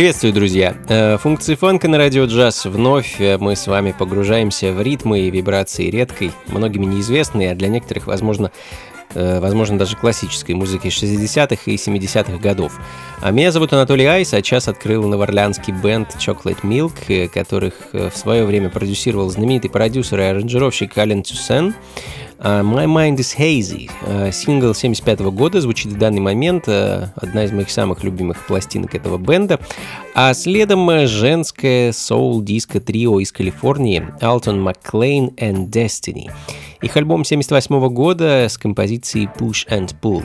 Приветствую, друзья! Э, функции фанка на радио джаз. Вновь э, мы с вами погружаемся в ритмы и вибрации редкой, многими неизвестной, а для некоторых, возможно, э, возможно, даже классической музыки 60-х и 70-х годов. А меня зовут Анатолий Айс, а час открыл новоорлеанский бенд Chocolate Milk, которых в свое время продюсировал знаменитый продюсер и аранжировщик Ален Тюсен. Uh, My Mind is Hazy. Uh, сингл 75 года звучит в данный момент. Uh, одна из моих самых любимых пластинок этого бенда. А следом женское соул-диско трио из Калифорнии Алтон Маклейн and Destiny. Их альбом 78 года с композицией Push and Pull.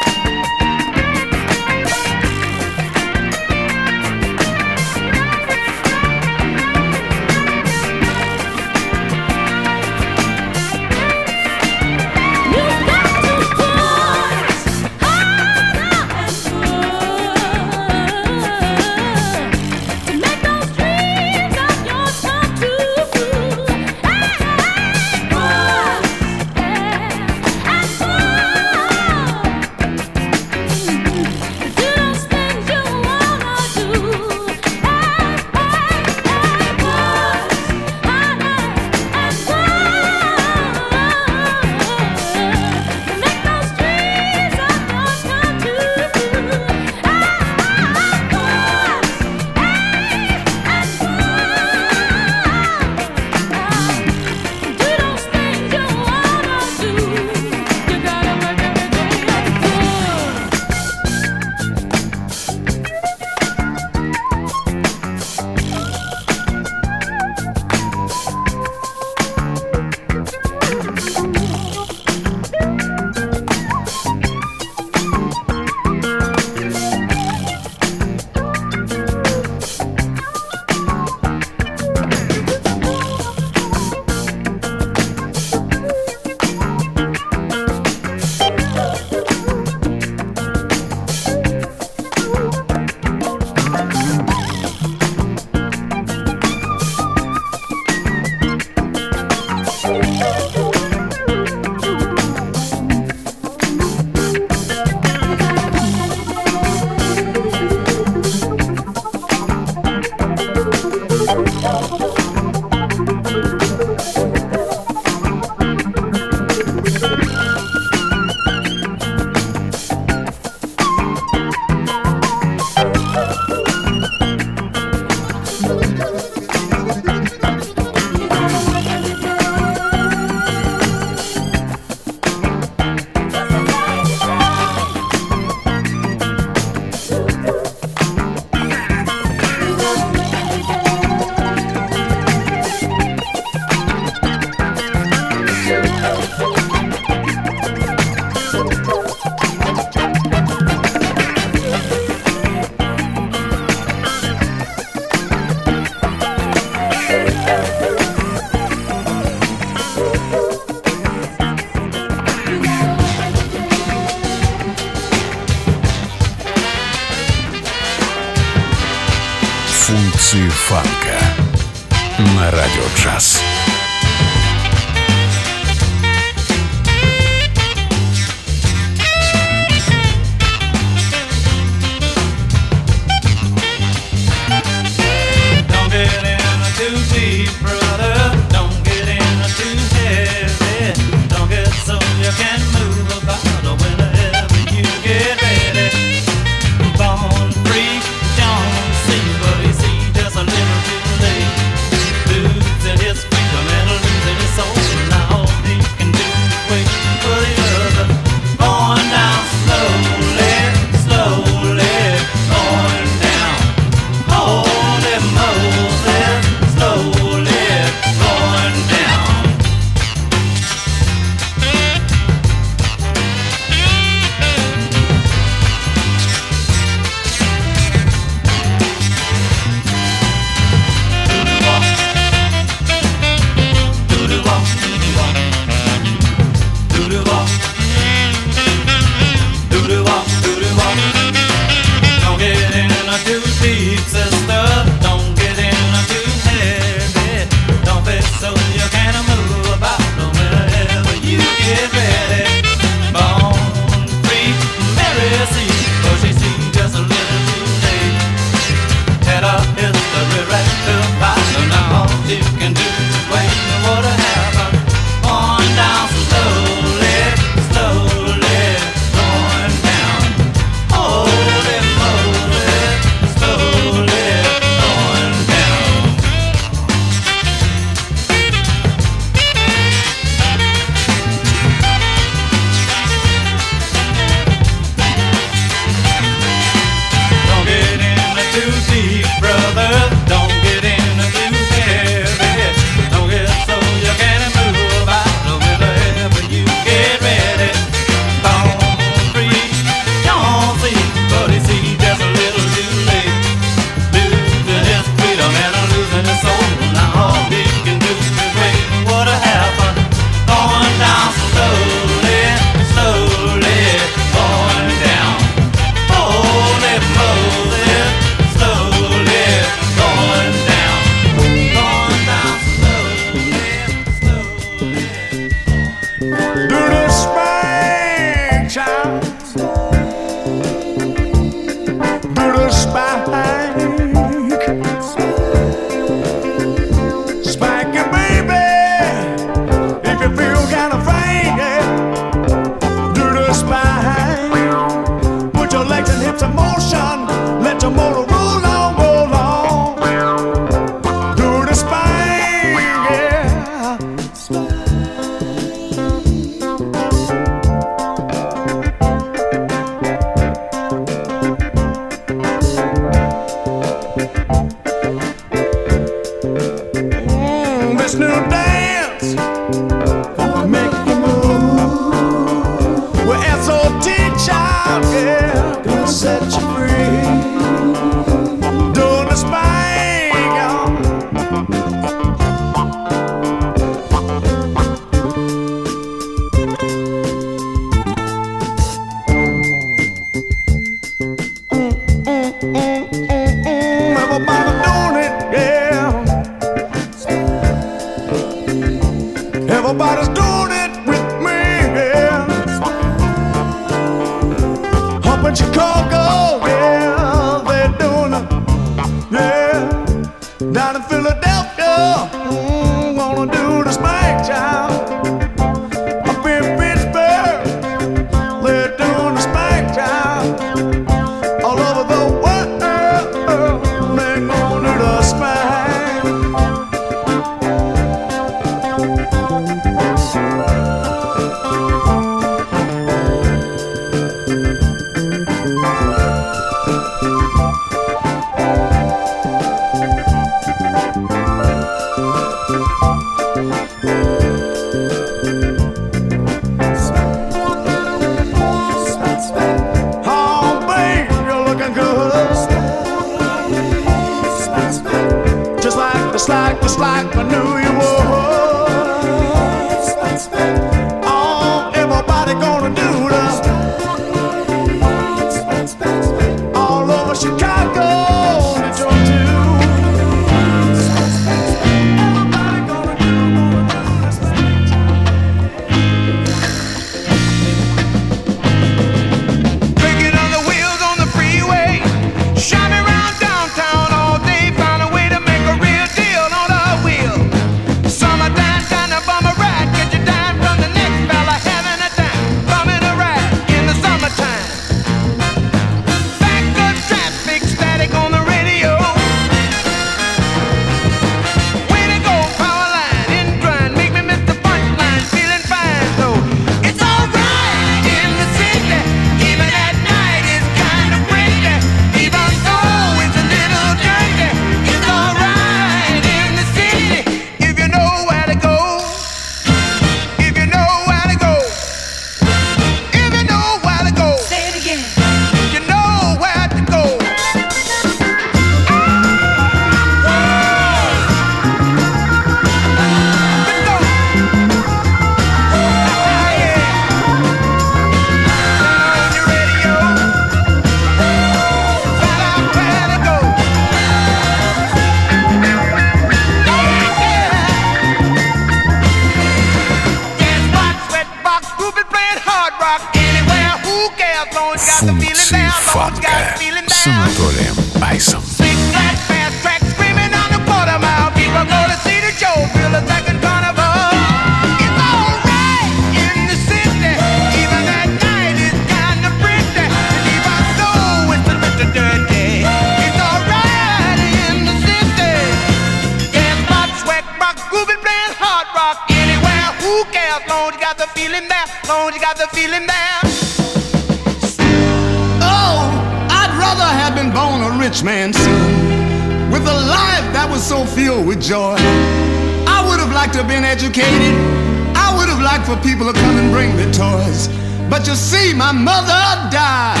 For people to come and bring me toys. But you see, my mother died,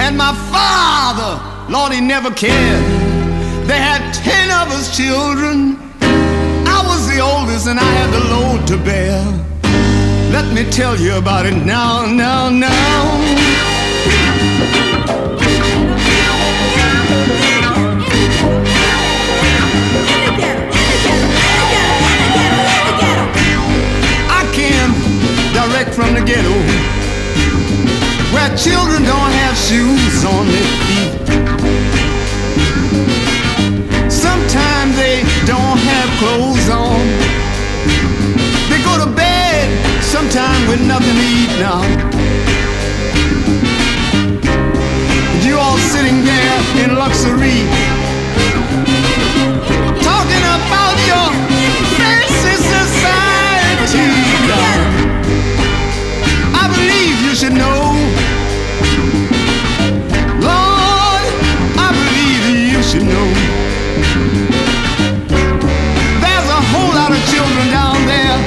and my father, Lord, he never cared. They had ten of us children. I was the oldest, and I had the load to bear. Let me tell you about it now, now, now. From the ghetto where children don't have shoes on their feet. Sometimes they don't have clothes on They go to bed sometime with nothing to eat now. You all sitting there in luxury, talking about your fancy society. I believe you should know. Lord, I believe you should know. There's a whole lot of children down there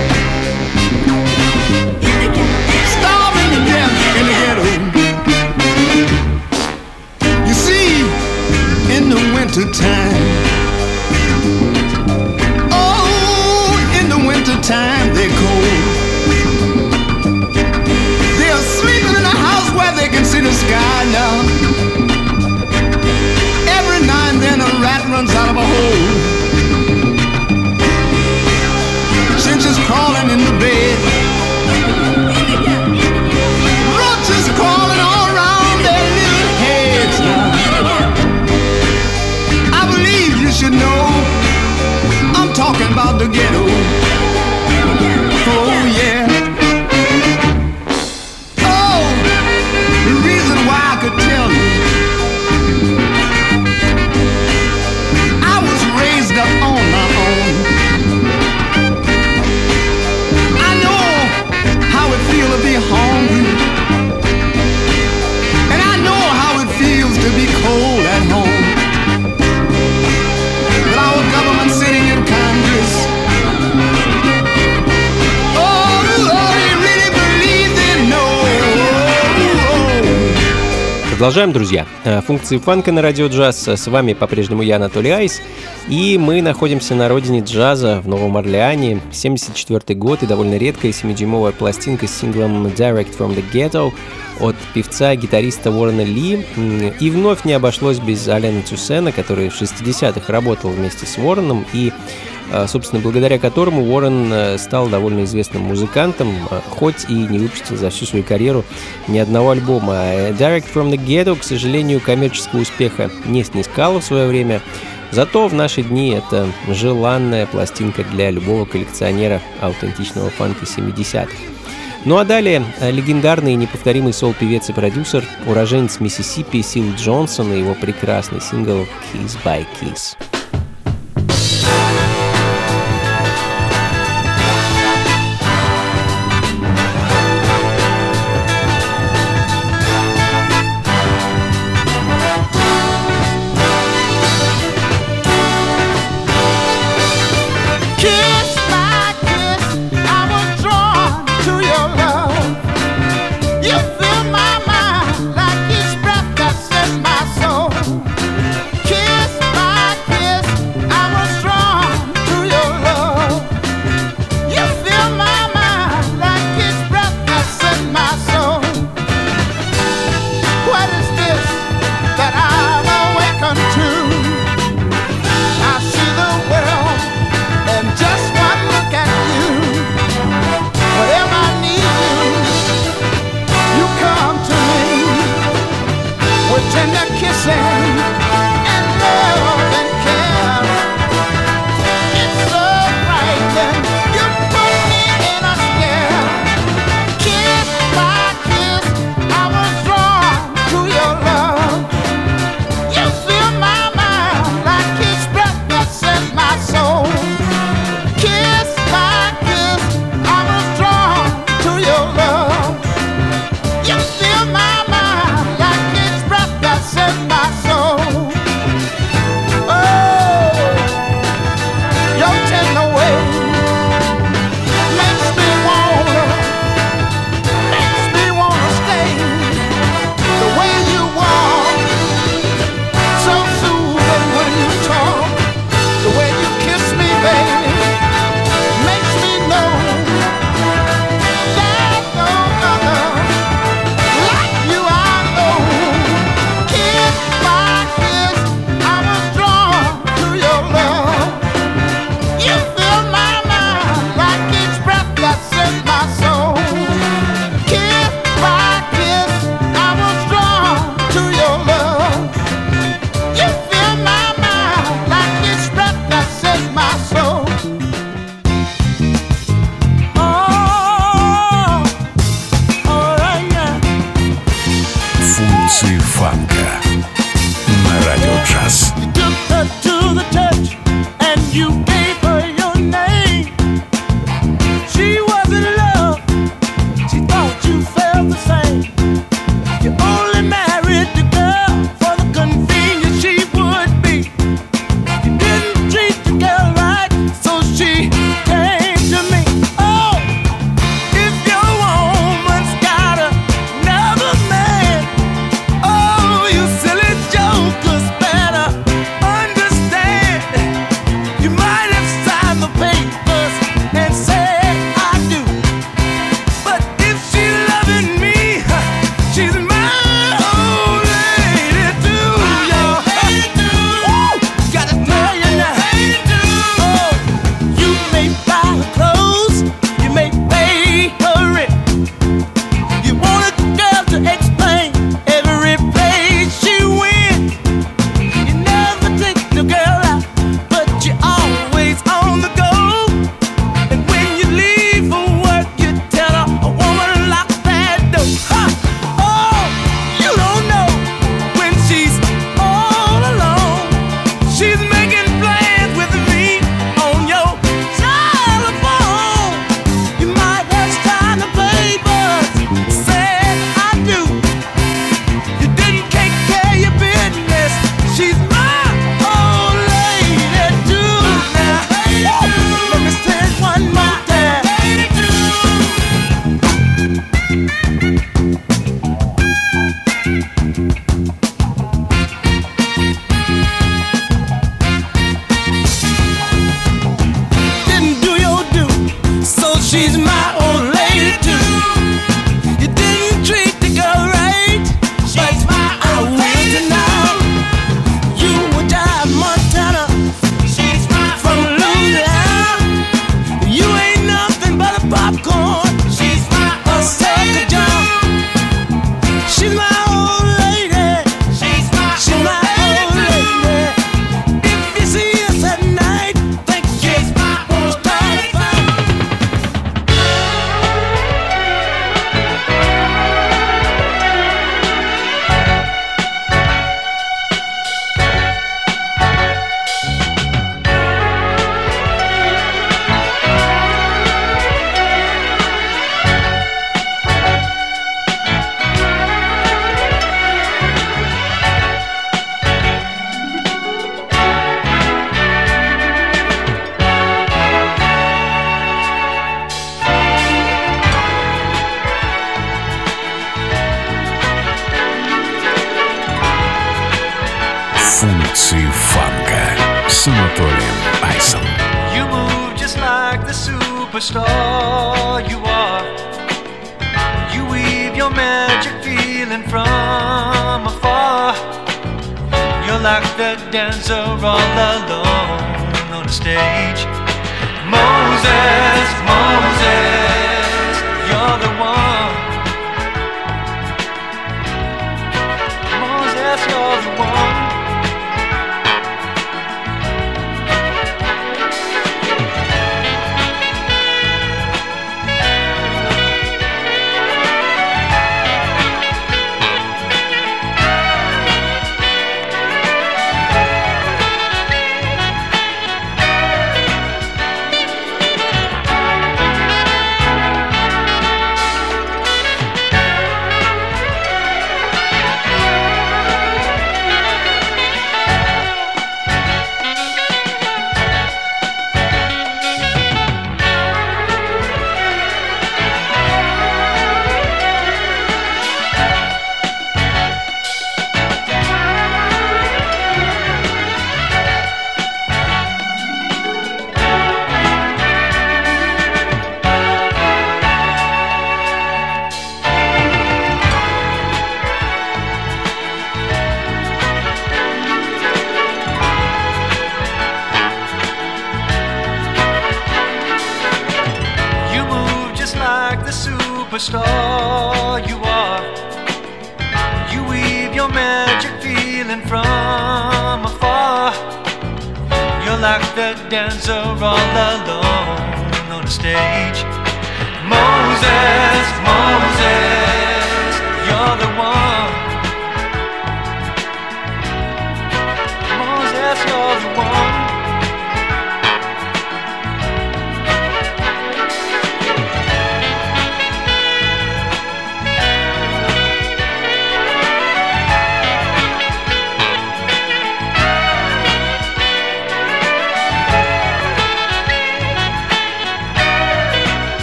Starving to death can get them. You see, in the winter time. Oh, in the winter time they're cold. Sky now. Every now and then a rat runs out of a hole. Chinches crawling in the bed. Should know I'm talking about the ghetto. Tell you Продолжаем, друзья. Э, функции фанка на радио джаз. С вами по-прежнему я, Анатолий Айс. И мы находимся на родине джаза в Новом Орлеане. 74 год и довольно редкая 7-дюймовая пластинка с синглом Direct from the Ghetto от певца-гитариста Уоррена Ли. И вновь не обошлось без Алена Тюсена, который в 60-х работал вместе с Уорреном и собственно, благодаря которому Уоррен э, стал довольно известным музыкантом, а, хоть и не выпустил за всю свою карьеру ни одного альбома. Direct from the Ghetto, к сожалению, коммерческого успеха не снискала в свое время, Зато в наши дни это желанная пластинка для любого коллекционера аутентичного фанка 70-х. Ну а далее э, легендарный и неповторимый сол-певец и продюсер, уроженец Миссисипи Сил Джонсон и его прекрасный сингл «Kiss by Kiss».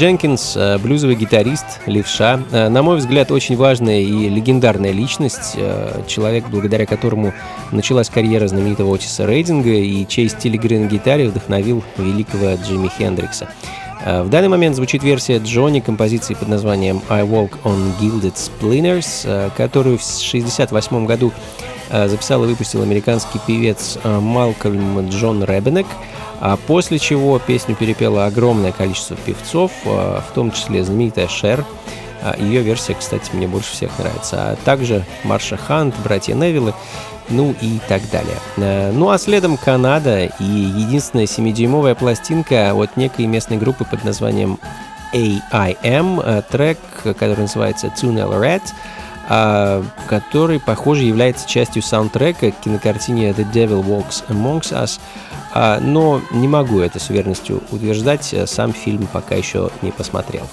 Дженкинс, э, блюзовый гитарист, левша, э, на мой взгляд, очень важная и легендарная личность, э, человек, благодаря которому началась карьера знаменитого Отиса Рейдинга и чей стиль игры на гитаре вдохновил великого Джимми Хендрикса. В данный момент звучит версия Джонни композиции под названием «I Walk on Gilded Splinters», которую в 1968 году записал и выпустил американский певец Малкольм Джон Ребенек – после чего песню перепело огромное количество певцов, а, в том числе знаменитая Шер. А, Ее версия, кстати, мне больше всех нравится. А также Марша Хант, братья Невиллы, ну и так далее. А, ну а следом Канада и единственная 7-дюймовая пластинка от некой местной группы под названием AIM, трек, который называется Tunnel Red, который, похоже, является частью саундтрека к кинокартине The Devil Walks Amongst Us, а, но не могу это с уверенностью утверждать, сам фильм пока еще не посмотрел.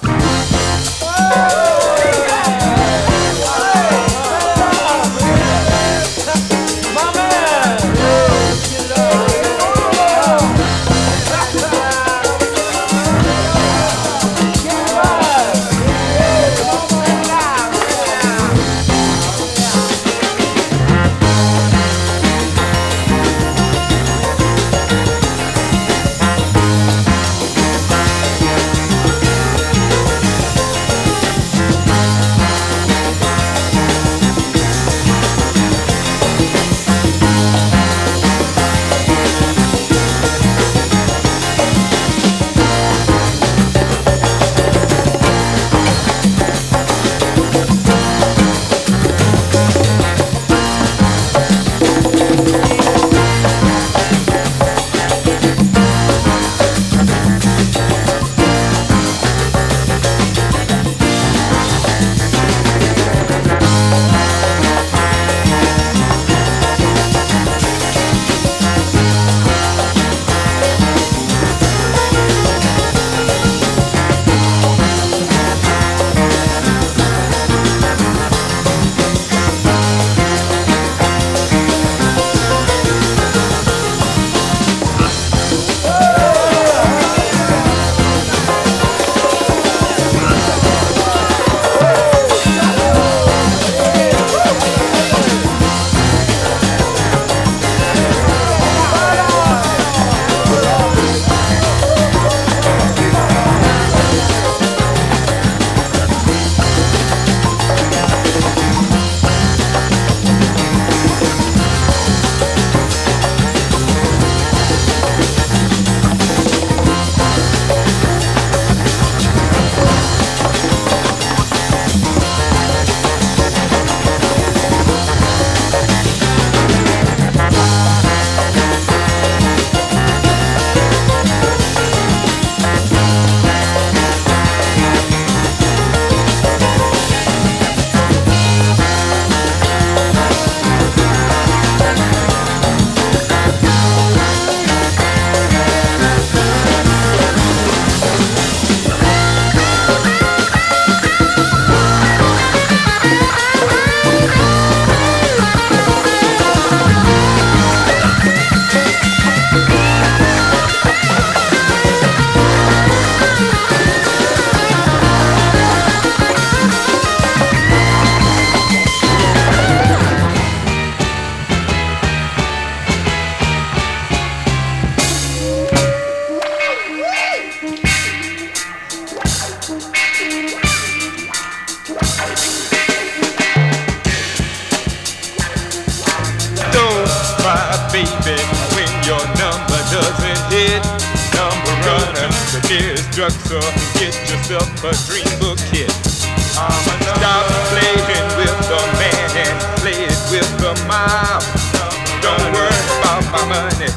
My money.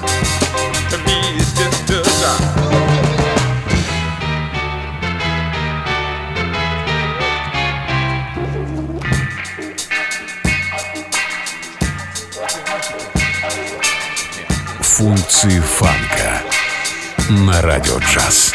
To me, it's just a job. Функции фанка на радио джаз.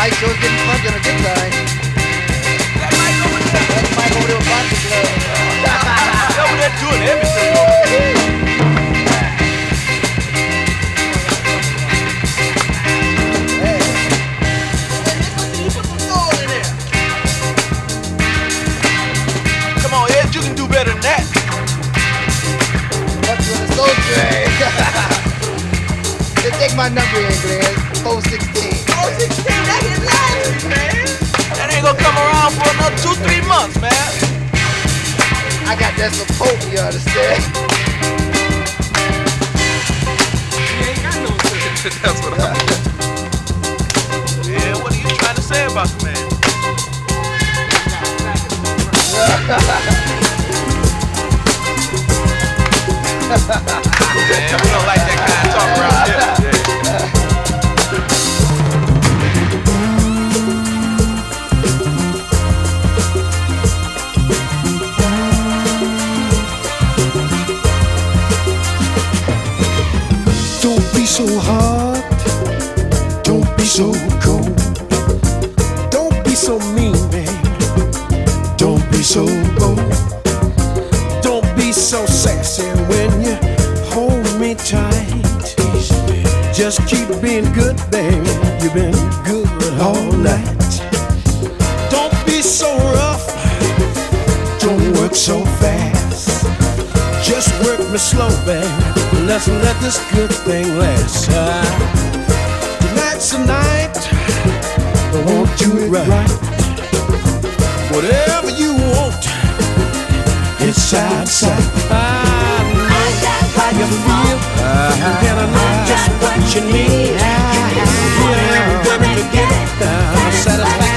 Mike Joe's getting on a good line. That Mike over there. That Mike over there with club. That's they're doing everything. so take my number in, 416. 16, that hit man. That ain't gonna come around for another two, three months, man. I got that support, you understand? That's what I'm Yeah, what are you trying to say about the man? man, we don't like that kind Just keep being good, baby. You've been good all night. Don't be so rough. Don't work so fast. Just work me slow, baby. Let's let this good thing last. Ah, tonight's the night. I won't do it right. Whatever you want, it's outside. I know how you feel, and I know what you need. Yeah. Yeah. Everybody could get the satisfaction.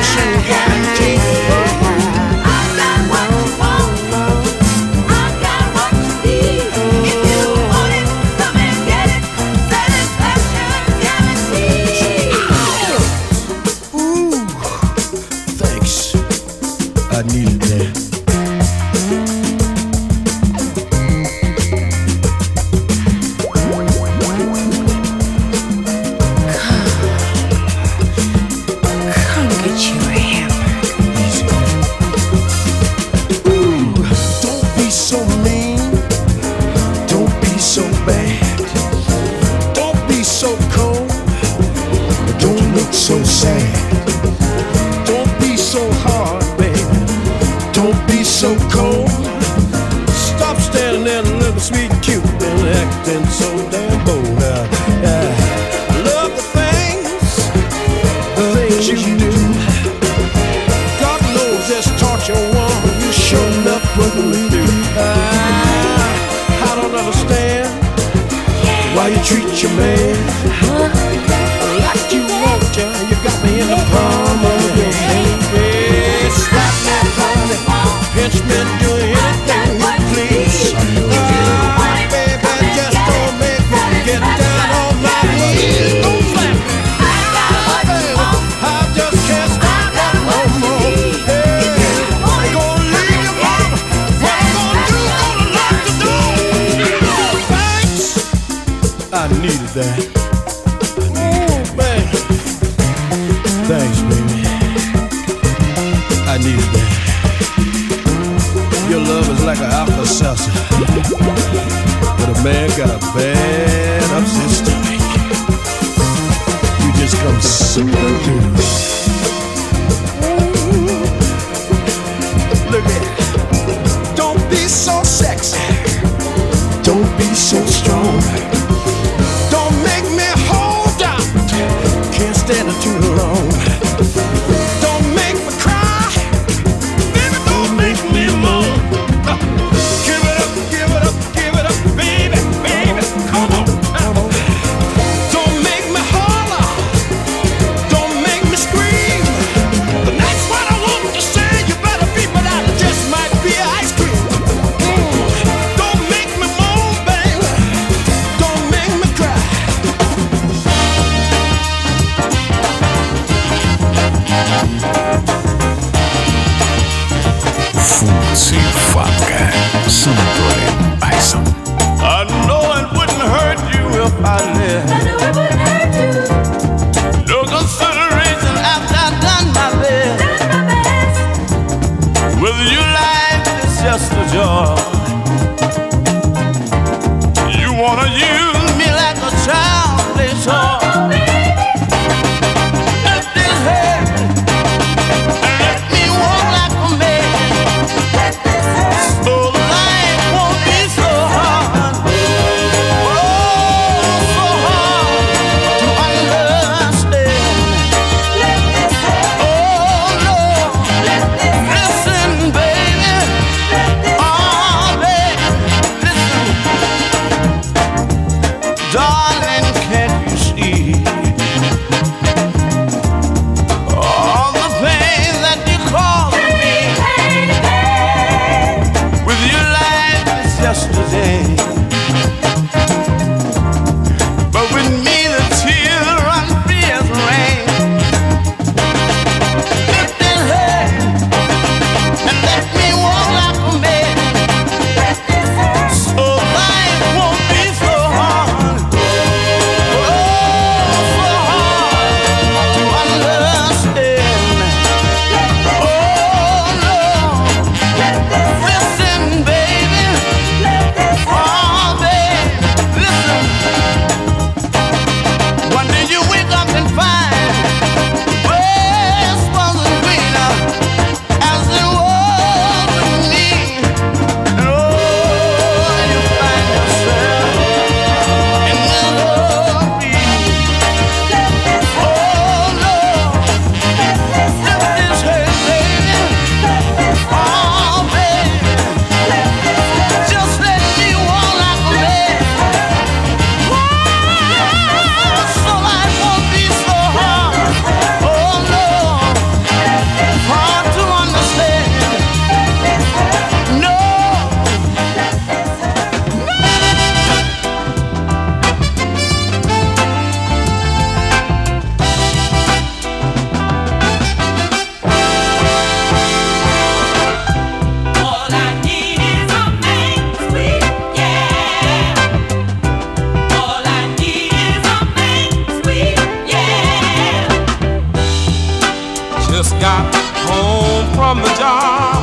Baby. Got home from the job.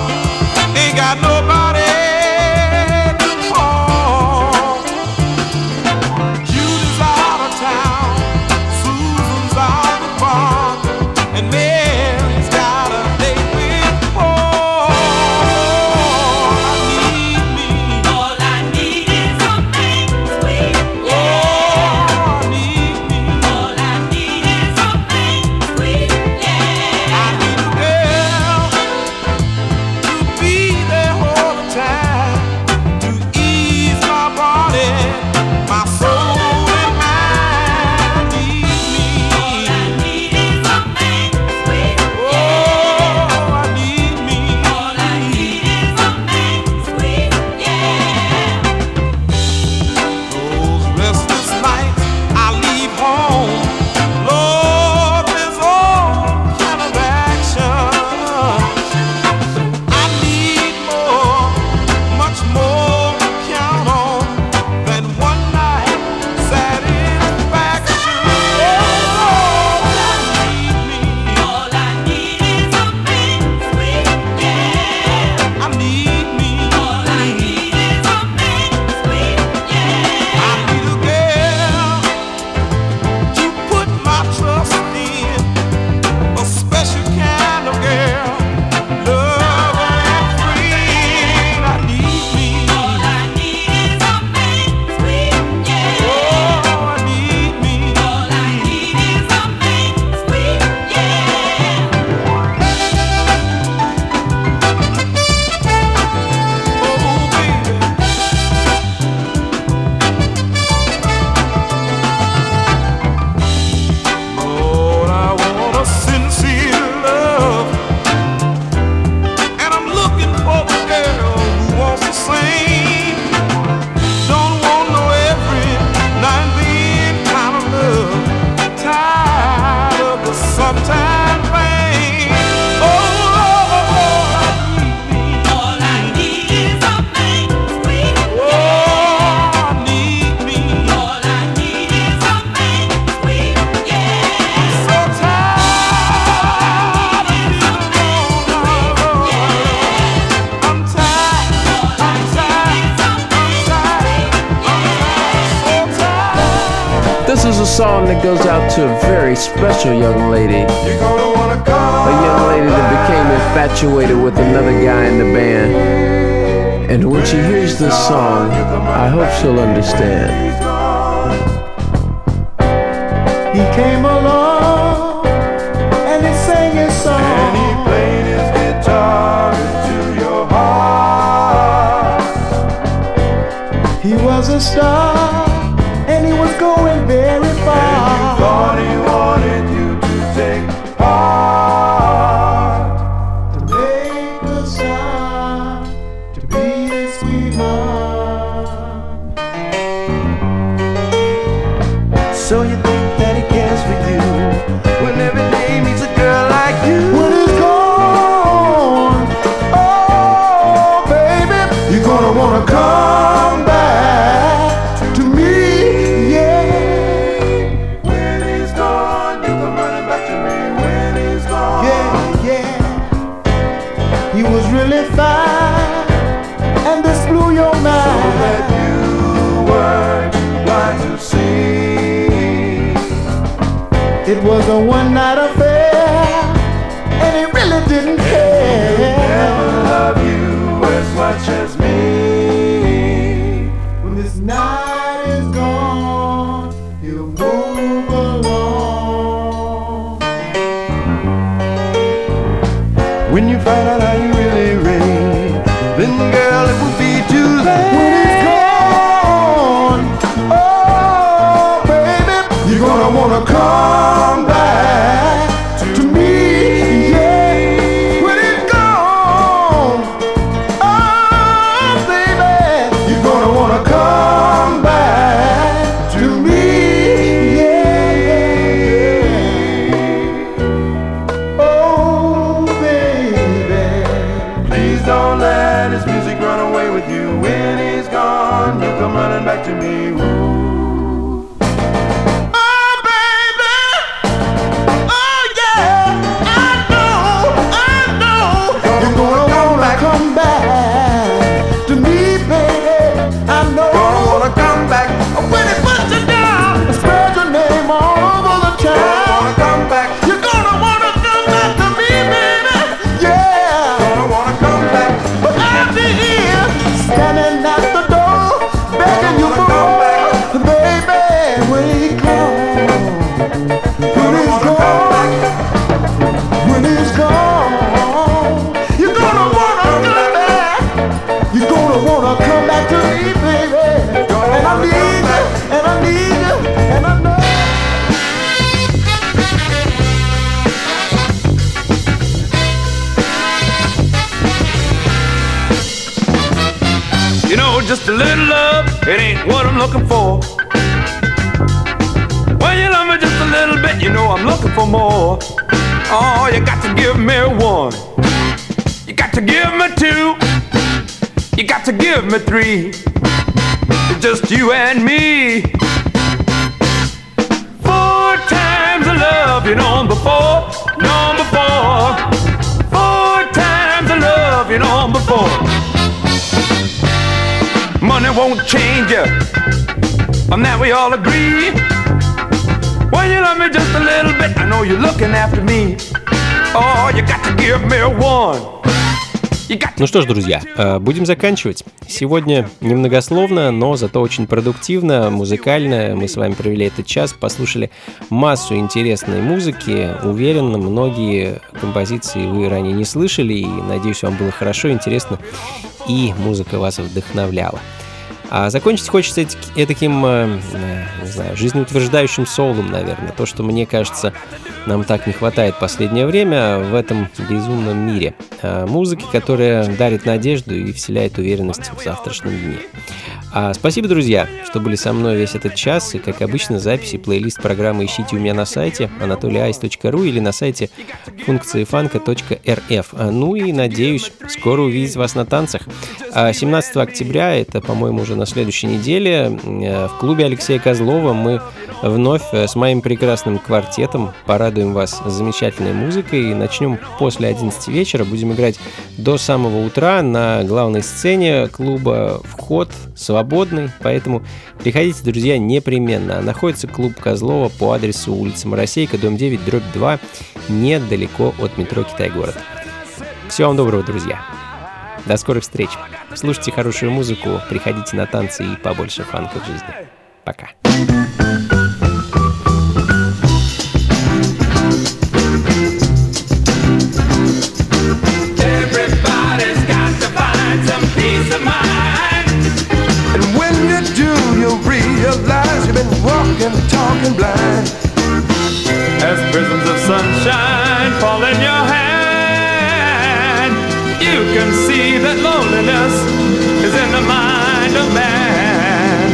It was a one night affair, and he really didn't care. Never love you as much as me. To give me three. Just you and me. Four times I love you, number four, number four. Four times I love you, number four. Money won't change you. On that we all agree. When you love me just a little bit, I know you're looking after me. Oh, you got to give me one. Ну что ж, друзья, э, будем заканчивать. Сегодня немногословно, но зато очень продуктивно, музыкально. Мы с вами провели этот час, послушали массу интересной музыки. Уверен, многие композиции вы ранее не слышали, и надеюсь, вам было хорошо, интересно, и музыка вас вдохновляла. А закончить хочется таким, э, не знаю, жизнеутверждающим соулом, наверное. То, что, мне кажется, нам так не хватает последнее время в этом безумном мире. А, Музыки, которая дарит надежду и вселяет уверенность в завтрашнем дне. А, спасибо, друзья, что были со мной весь этот час. И, как обычно, записи, плейлист программы ищите у меня на сайте anatolyice.ru или на сайте функции фанка.рф. А, Ну и, надеюсь, скоро увидеть вас на танцах. А 17 октября, это, по-моему, уже на следующей неделе, э, в клубе Алексея Козлова мы вновь э, с моим прекрасным квартетом. Порадуем вас замечательной музыкой. Начнем после 11 вечера. Будем играть до самого утра на главной сцене клуба. Вход свободный, поэтому приходите, друзья, непременно. Находится клуб Козлова по адресу улица Моросейка, дом 9, дробь 2, недалеко от метро Китай-город. Всего вам доброго, друзья. До скорых встреч. Слушайте хорошую музыку, приходите на танцы и побольше фанка в жизни. Пока. Walking, talking blind. As prisms of sunshine fall in your can see that loneliness is in the mind of man.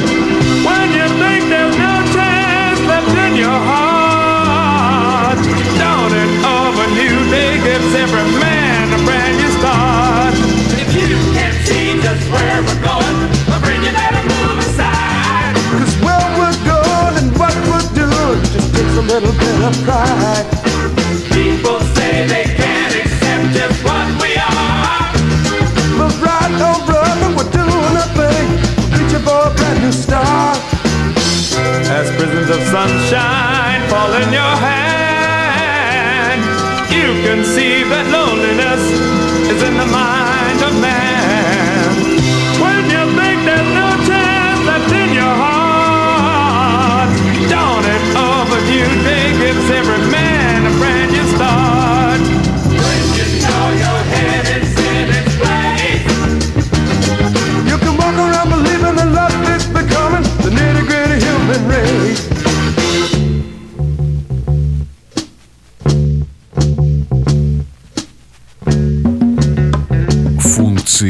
When you think there's no chance left in your heart, dawning of a new day gives every man a brand new start. If you can't see just where we're going, my friend, you better move aside. Cause where we're going and what we're doing just takes a little bit of pride. As prisms of sunshine fall in your hand, you can see that loneliness is in the mind of man. When you think there's no chance left in your heart, day gives every man a brand